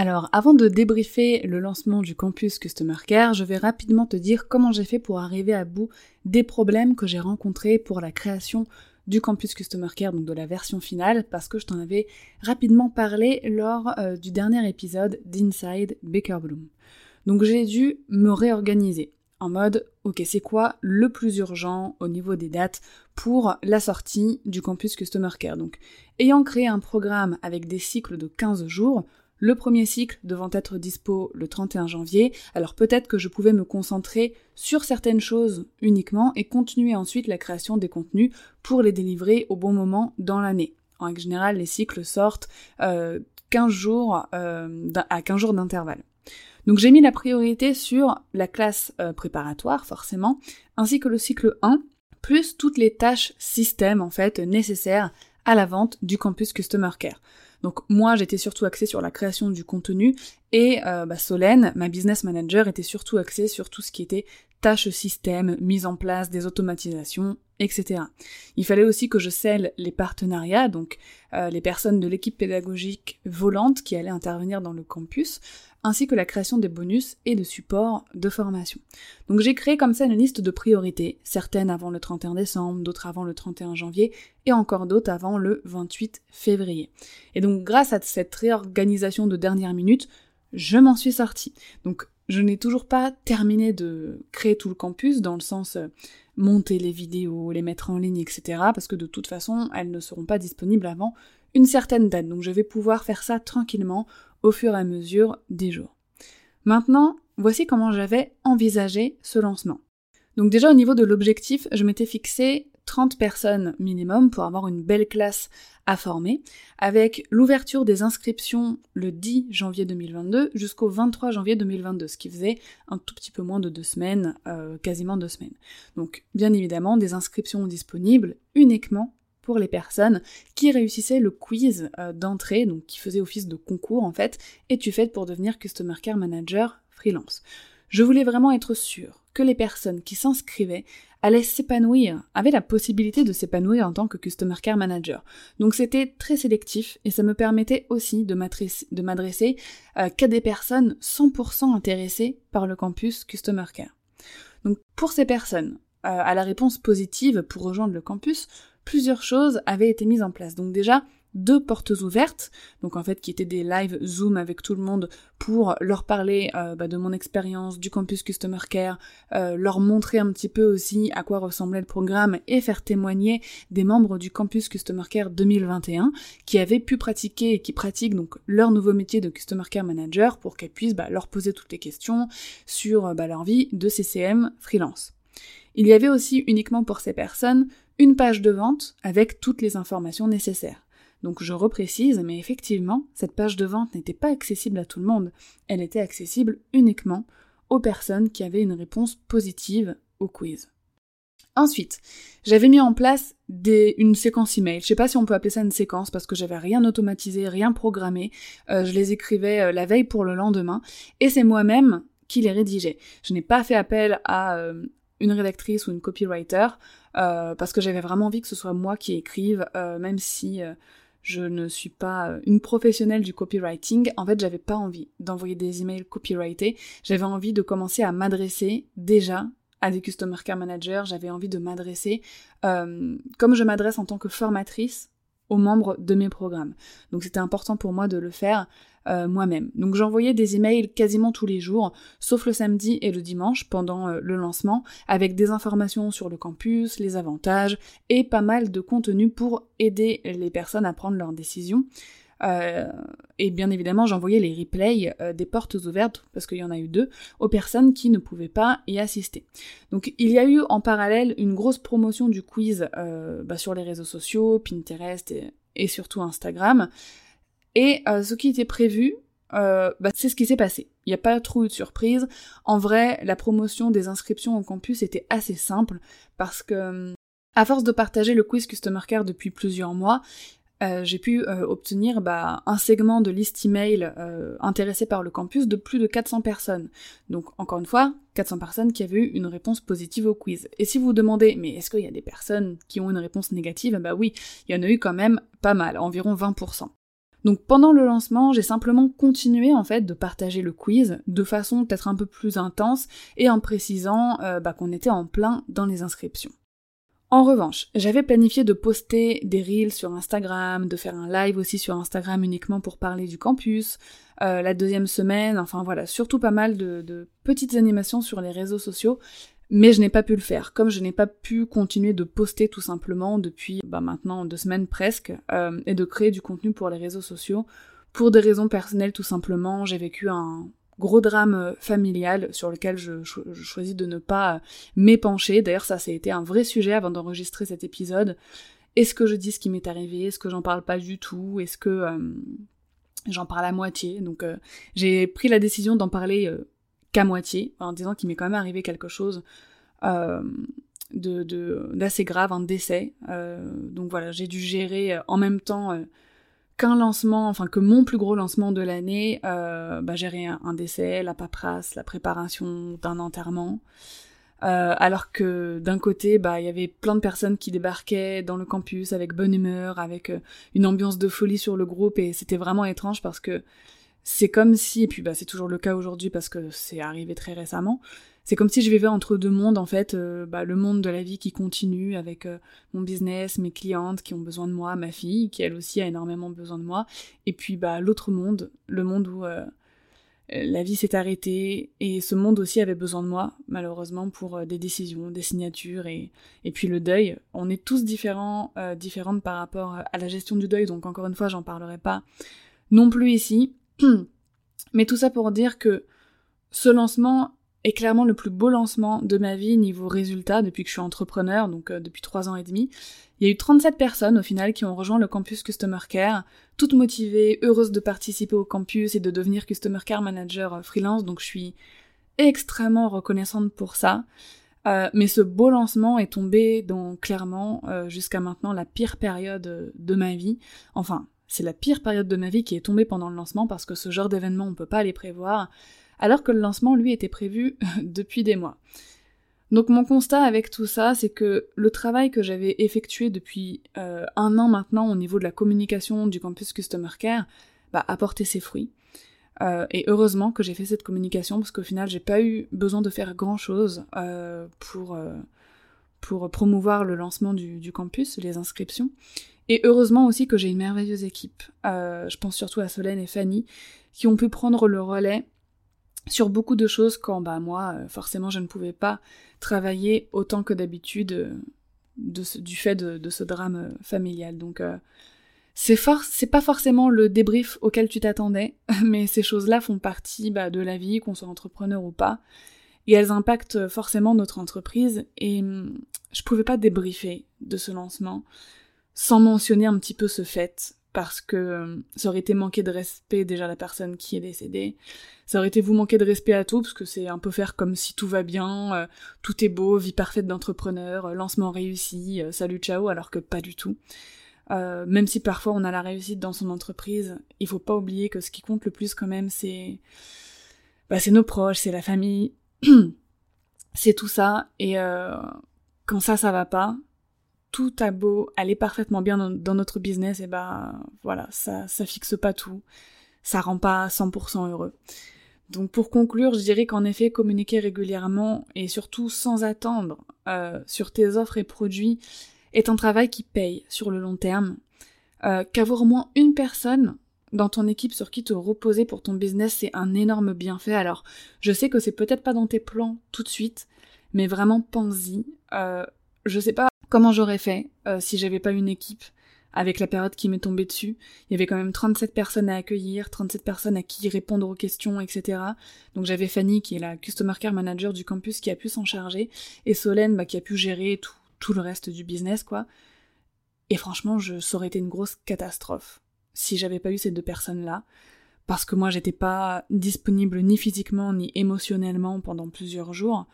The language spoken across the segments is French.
Alors, avant de débriefer le lancement du campus Customer Care, je vais rapidement te dire comment j'ai fait pour arriver à bout des problèmes que j'ai rencontrés pour la création du campus Customer Care, donc de la version finale, parce que je t'en avais rapidement parlé lors euh, du dernier épisode d'Inside Baker Bloom. Donc j'ai dû me réorganiser en mode ok c'est quoi le plus urgent au niveau des dates pour la sortie du campus Customer Care? Donc ayant créé un programme avec des cycles de 15 jours, le premier cycle devant être dispo le 31 janvier, alors peut-être que je pouvais me concentrer sur certaines choses uniquement et continuer ensuite la création des contenus pour les délivrer au bon moment dans l'année. En général, les cycles sortent 15 euh, jours, euh, à 15 jours d'intervalle. Donc j'ai mis la priorité sur la classe euh, préparatoire, forcément, ainsi que le cycle 1, plus toutes les tâches système, en fait, nécessaires à la vente du campus Customer Care. Donc moi j'étais surtout axée sur la création du contenu et euh, bah, Solène, ma business manager, était surtout axée sur tout ce qui était tâches système, mise en place des automatisations, etc. Il fallait aussi que je scelle les partenariats, donc euh, les personnes de l'équipe pédagogique volante qui allaient intervenir dans le campus, ainsi que la création des bonus et de supports de formation. Donc j'ai créé comme ça une liste de priorités, certaines avant le 31 décembre, d'autres avant le 31 janvier, et encore d'autres avant le 28 février. Et donc grâce à cette réorganisation de dernière minute, je m'en suis sortie. Donc je n'ai toujours pas terminé de créer tout le campus dans le sens euh, monter les vidéos, les mettre en ligne, etc. Parce que de toute façon, elles ne seront pas disponibles avant une certaine date. Donc je vais pouvoir faire ça tranquillement au fur et à mesure des jours. Maintenant, voici comment j'avais envisagé ce lancement. Donc déjà au niveau de l'objectif, je m'étais fixé 30 personnes minimum pour avoir une belle classe à former, avec l'ouverture des inscriptions le 10 janvier 2022 jusqu'au 23 janvier 2022, ce qui faisait un tout petit peu moins de deux semaines, euh, quasiment deux semaines. Donc bien évidemment des inscriptions disponibles uniquement pour les personnes qui réussissaient le quiz euh, d'entrée, donc qui faisait office de concours en fait, et tu fais pour devenir Customer Care Manager freelance. Je voulais vraiment être sûre que les personnes qui s'inscrivaient allaient s'épanouir, avaient la possibilité de s'épanouir en tant que Customer Care Manager. Donc c'était très sélectif et ça me permettait aussi de m'adresser euh, qu'à des personnes 100% intéressées par le campus Customer Care. Donc pour ces personnes, euh, à la réponse positive pour rejoindre le campus, plusieurs choses avaient été mises en place. Donc déjà, deux portes ouvertes, donc en fait qui étaient des live Zoom avec tout le monde pour leur parler euh, bah, de mon expérience du campus Customer Care, euh, leur montrer un petit peu aussi à quoi ressemblait le programme et faire témoigner des membres du campus Customer Care 2021 qui avaient pu pratiquer et qui pratiquent donc leur nouveau métier de Customer Care Manager pour qu'elles puissent bah, leur poser toutes les questions sur bah, leur vie de CCM freelance. Il y avait aussi uniquement pour ces personnes une page de vente avec toutes les informations nécessaires. Donc je reprécise, mais effectivement, cette page de vente n'était pas accessible à tout le monde, elle était accessible uniquement aux personnes qui avaient une réponse positive au quiz. Ensuite, j'avais mis en place une séquence email. Je sais pas si on peut appeler ça une séquence parce que j'avais rien automatisé, rien programmé. Euh, je les écrivais euh, la veille pour le lendemain et c'est moi-même qui les rédigeais. Je n'ai pas fait appel à euh, une rédactrice ou une copywriter parce que j'avais vraiment envie que ce soit moi qui écrive, euh, même si euh, je ne suis pas une professionnelle du copywriting. En fait, j'avais pas envie d'envoyer des emails copyrightés. J'avais envie de commencer à m'adresser déjà à des customer care managers. J'avais envie de m'adresser comme je m'adresse en tant que formatrice aux membres de mes programmes. Donc c'était important pour moi de le faire euh, moi-même. Donc j'envoyais des emails quasiment tous les jours, sauf le samedi et le dimanche pendant euh, le lancement, avec des informations sur le campus, les avantages et pas mal de contenu pour aider les personnes à prendre leurs décisions. Euh, et bien évidemment, j'envoyais les replays euh, des portes ouvertes, parce qu'il y en a eu deux, aux personnes qui ne pouvaient pas y assister. Donc il y a eu en parallèle une grosse promotion du quiz euh, bah, sur les réseaux sociaux, Pinterest et, surtout Instagram. Et ce qui était prévu, bah, c'est ce qui s'est passé. Il n'y a pas trop eu de surprise. En vrai, la promotion des inscriptions au campus était assez simple parce que, à force de partager le quiz Customer Care depuis plusieurs mois, euh, j'ai pu euh, obtenir bah, un segment de liste email euh, intéressé par le campus de plus de 400 personnes. Donc encore une fois, 400 personnes qui avaient eu une réponse positive au quiz. Et si vous demandez, mais est-ce qu'il y a des personnes qui ont une réponse négative? Bah oui, il y en a eu quand même pas mal, environ 20%. Donc pendant le lancement, j'ai simplement continué en fait de partager le quiz de façon peut-être un peu plus intense et en précisant bah, qu'on était en plein dans les inscriptions. En revanche, j'avais planifié de poster des reels sur Instagram, de faire un live aussi sur Instagram uniquement pour parler du campus, euh, la deuxième semaine, enfin voilà, surtout pas mal de, petites animations sur les réseaux sociaux, mais je n'ai pas pu le faire, comme je n'ai pas pu continuer de poster tout simplement depuis bah, maintenant deux semaines presque, euh, et de créer du contenu pour les réseaux sociaux. Pour des raisons personnelles tout simplement, j'ai vécu un, gros drame euh, familial sur lequel je, choisis de ne pas euh, m'épancher. D'ailleurs, ça, ça a été un vrai sujet avant d'enregistrer cet épisode. Est-ce que je dis ce qui m'est arrivé? Est-ce que j'en parle pas du tout? Est-ce que euh, j'en parle à moitié? Donc, j'ai pris la décision d'en parler qu'à moitié, en disant qu'il m'est quand même arrivé quelque chose de d'assez grave, un décès. donc voilà, j'ai dû gérer en même temps qu'un lancement, enfin que mon plus gros lancement de l'année, euh, bah, gérer un, décès, la paperasse, la préparation d'un enterrement. Euh, alors que d'un côté, bah il y avait plein de personnes qui débarquaient dans le campus avec bonne humeur, avec euh, une ambiance de folie sur le groupe et c'était vraiment étrange parce que c'est comme si, et puis bah c'est toujours le cas aujourd'hui parce que c'est arrivé très récemment, c'est comme si je vivais entre deux mondes en fait, euh, bah, le monde de la vie qui continue avec euh, mon business, mes clientes qui ont besoin de moi, ma fille qui elle aussi a énormément besoin de moi, et puis bah l'autre monde, le monde où euh, la vie s'est arrêtée et ce monde aussi avait besoin de moi malheureusement pour des décisions, des signatures et, et puis le deuil. On est tous différents, différentes par rapport à la gestion du deuil, donc encore une fois j'en parlerai pas non plus ici. Mais tout ça pour dire que ce lancement est clairement le plus beau lancement de ma vie niveau résultat depuis que je suis entrepreneur, donc euh, depuis trois ans et demi. Il y a eu 37 personnes au final qui ont rejoint le campus Customer Care, toutes motivées, heureuses de participer au campus et de devenir Customer Care Manager euh, freelance, donc je suis extrêmement reconnaissante pour ça. Euh, mais ce beau lancement est tombé dans clairement jusqu'à maintenant la pire période de ma vie. Enfin, c'est la pire période de ma vie qui est tombée pendant le lancement parce que ce genre d'événement on peut pas les prévoir alors que le lancement, lui, était prévu depuis des mois. Donc mon constat avec tout ça, c'est que le travail que j'avais effectué depuis euh, un an maintenant au niveau de la communication du campus Customer Care bah, a porté ses fruits. Euh, et heureusement que j'ai fait cette communication parce qu'au final j'ai pas eu besoin de faire grand chose euh, pour, promouvoir le lancement du, du, campus, les inscriptions. Et heureusement aussi que j'ai une merveilleuse équipe. je pense surtout à Solène et Fanny qui ont pu prendre le relais sur beaucoup de choses quand bah moi euh, forcément je ne pouvais pas travailler autant que d'habitude euh, du fait de, ce drame euh, familial. Donc c'est c'est pas forcément le débrief auquel tu t'attendais mais ces choses-là font partie bah, de la vie qu'on soit entrepreneur ou pas et elles impactent forcément notre entreprise. Et hum, je pouvais pas débriefer de ce lancement sans mentionner un petit peu ce fait parce que euh, ça aurait été manquer de respect déjà à la personne qui est décédée. Ça aurait été vous manquer de respect à tout, parce que c'est un peu faire comme si tout va bien, euh, tout est beau, vie parfaite d'entrepreneur, euh, lancement réussi, salut ciao, alors que pas du tout. même si parfois on a la réussite dans son entreprise, il faut pas oublier que ce qui compte le plus quand même, c'est bah, nos proches, c'est la famille, c'est tout ça. Et quand ça, ça va pas, tout a beau aller parfaitement bien dans, notre business, et ben voilà, ça, ça fixe pas tout, ça rend pas 100% heureux. Donc pour conclure, je dirais qu'en effet, communiquer régulièrement et surtout sans attendre euh, sur tes offres et produits est un travail qui paye sur le long terme. Euh, qu'avoir au moins une personne dans ton équipe sur qui te reposer pour ton business, c'est un énorme bienfait. Alors, je sais que c'est peut-être pas dans tes plans tout de suite, mais vraiment pense-y. Euh, je sais pas comment j'aurais fait euh, si j'avais pas une équipe avec la période qui m'est tombée dessus. Il y avait quand même 37 personnes à accueillir, 37 personnes à qui répondre aux questions, etc. Donc j'avais Fanny qui est la Customer Care Manager du campus qui a pu s'en charger, et Solène bah, qui a pu gérer tout, le reste du business, quoi. Et franchement, je, ça aurait été une grosse catastrophe si j'avais pas eu ces deux personnes-là. parce que moi j'étais pas disponible ni physiquement ni émotionnellement pendant plusieurs jours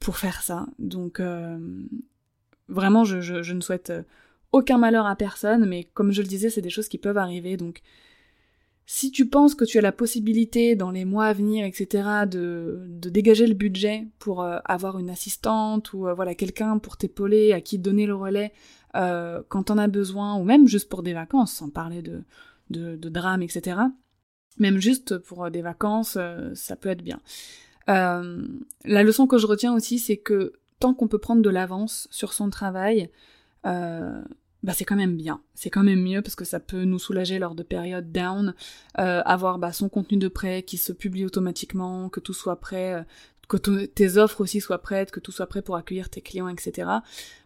pour faire ça. Donc euh, vraiment je, ne souhaite aucun malheur à personne, mais comme je le disais, c'est des choses qui peuvent arriver. Donc si tu penses que tu as la possibilité dans les mois à venir, etc., de, dégager le budget pour euh, avoir une assistante ou euh, voilà quelqu'un pour t'épauler, à qui donner le relais euh, quand t'en as besoin, ou même juste pour des vacances, sans parler de, de, de drame, etc. Même juste pour des vacances, ça peut être bien. La leçon que je retiens aussi, c'est que tant qu'on peut prendre de l'avance sur son travail, bah c'est quand même bien. C'est quand même mieux parce que ça peut nous soulager lors de périodes down, euh, avoir bah, son contenu de prêt qui se publie automatiquement, que tout soit prêt, euh, que tes offres aussi soient prêtes, que tout soit prêt pour accueillir tes clients, etc.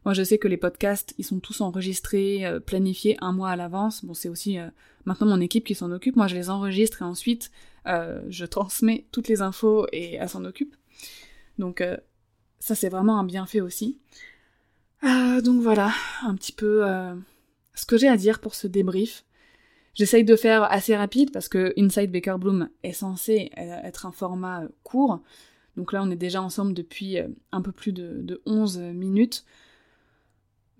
Moi je sais que les podcasts, ils sont tous enregistrés, euh, planifiés un mois à l'avance. Bon c'est aussi euh, maintenant mon équipe qui s'en occupe. Moi je les enregistre et ensuite je transmets toutes les infos et elle s'en occupe. Donc ça c'est vraiment un bienfait aussi. Euh, donc voilà, un petit peu euh, ce que j'ai à dire pour ce débrief. J'essaye de faire assez rapide parce que Inside Baker Bloom est censé euh, être un format court. Donc là, on est déjà ensemble depuis un peu plus de, de 11 minutes.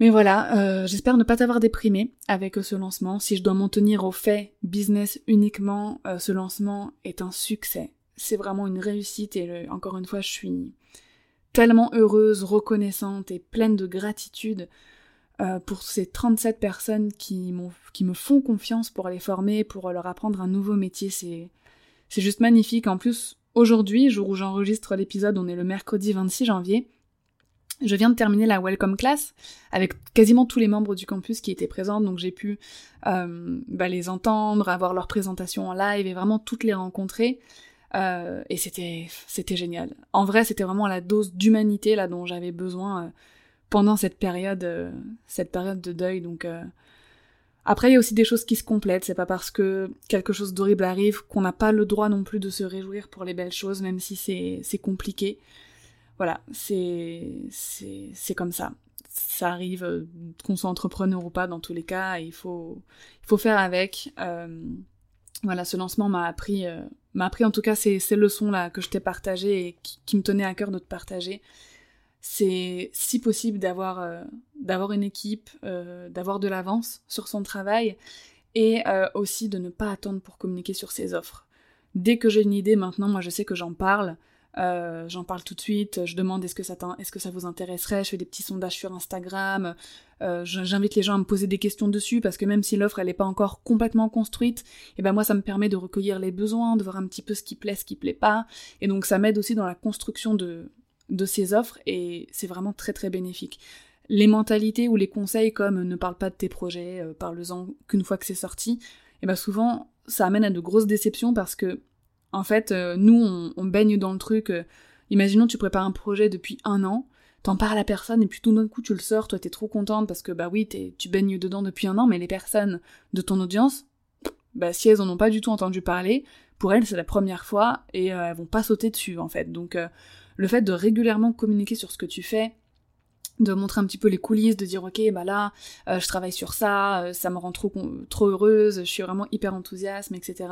Mais voilà, j'espère ne pas t'avoir déprimé avec ce lancement. Si je dois m'en tenir au fait business uniquement, ce lancement est un succès. C'est vraiment une réussite et encore une fois, je suis tellement heureuse, reconnaissante et pleine de gratitude euh, pour ces 37 personnes qui, qui me font confiance pour les former, pour leur apprendre un nouveau métier. C'est, c'est juste magnifique. En plus, aujourd'hui, jour où j'enregistre l'épisode, on est le mercredi 26 janvier. Je viens de terminer la welcome class avec quasiment tous les membres du campus qui étaient présents, donc j'ai pu euh, bah, les entendre, avoir leur présentation en live et vraiment toutes les rencontrer. Euh, et c'était c'était génial. En vrai, c'était vraiment la dose d'humanité là dont j'avais besoin euh, pendant cette période euh, cette période de deuil. Donc après, il y a aussi des choses qui se complètent. C'est pas parce que quelque chose d'horrible arrive qu'on n'a pas le droit non plus de se réjouir pour les belles choses, même si c'est c'est compliqué. Voilà, c'est c'est comme ça. Ça arrive qu'on soit entrepreneur ou pas dans tous les cas. il faut il faut faire avec. voilà, ce lancement m'a appris m'a appris en tout cas ces, ces leçons-là que je t'ai partagées et qui, me tenaient à cœur de te partager. C'est si possible d'avoir euh, d'avoir une équipe, euh, d'avoir de l'avance sur son travail et euh, aussi de ne pas attendre pour communiquer sur ses offres. Dès que j'ai une idée maintenant, moi je sais que j'en parle, euh, j'en parle tout de suite, je demande est-ce que ça vous intéresserait, je fais des petits sondages sur Instagram, euh, j'invite les gens à me poser des questions dessus parce que même si l'offre elle n'est pas encore complètement construite, et eh ben moi ça me permet de recueillir les besoins, de voir un petit peu ce qui plaît, ce qui plaît pas, et donc ça m'aide aussi dans la construction de de ces offres et c'est vraiment très très bénéfique. Les mentalités ou les conseils comme ne parle pas de tes projets, euh, parle-en qu'une fois que c'est sorti, et eh ben souvent ça amène à de grosses déceptions parce que en fait, euh, nous, on, baigne dans le truc. Euh, imaginons, tu prépares un projet depuis un an, t'en parles à personne, et puis tout d'un coup, tu le sors, toi, t'es trop contente parce que, bah oui, tu baignes dedans depuis un an, mais les personnes de ton audience, bah si elles en ont pas du tout entendu parler, pour elles, c'est la première fois, et euh, elles vont pas sauter dessus, en fait. Donc, le fait de régulièrement communiquer sur ce que tu fais, de montrer un petit peu les coulisses, de dire ok bah là euh, je travaille sur ça, euh, ça me rend trop trop heureuse, je suis vraiment hyper enthousiaste, etc.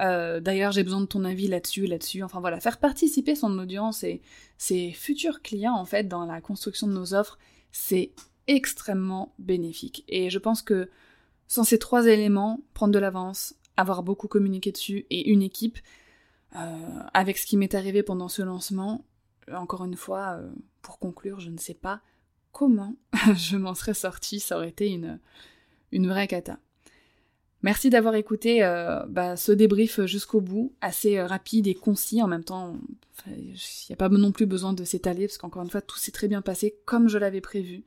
Euh, D'ailleurs j'ai besoin de ton avis là-dessus, là-dessus. Enfin voilà, faire participer son audience et ses futurs clients en fait dans la construction de nos offres, c'est extrêmement bénéfique. Et je pense que sans ces trois éléments, prendre de l'avance, avoir beaucoup communiqué dessus et une équipe, avec ce qui m'est arrivé pendant ce lancement, encore une fois, pour conclure, je ne sais pas comment je m'en serais sortie, ça aurait été une, vraie cata. Merci d'avoir écouté euh, bah, ce débrief jusqu'au bout, assez euh, rapide et concis en même temps. Il n'y a pas non plus besoin de s'étaler parce qu'encore une fois, tout s'est très bien passé comme je l'avais prévu.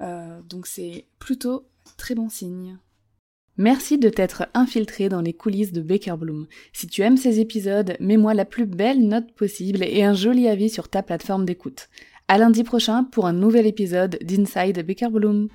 Euh, donc c'est plutôt très bon signe. Merci de t'être infiltré dans les coulisses de Baker Bloom. Si tu aimes ces épisodes, mets-moi la plus belle note possible et un joli avis sur ta plateforme d'écoute. À lundi prochain pour un nouvel épisode d'Inside Baker Bloom.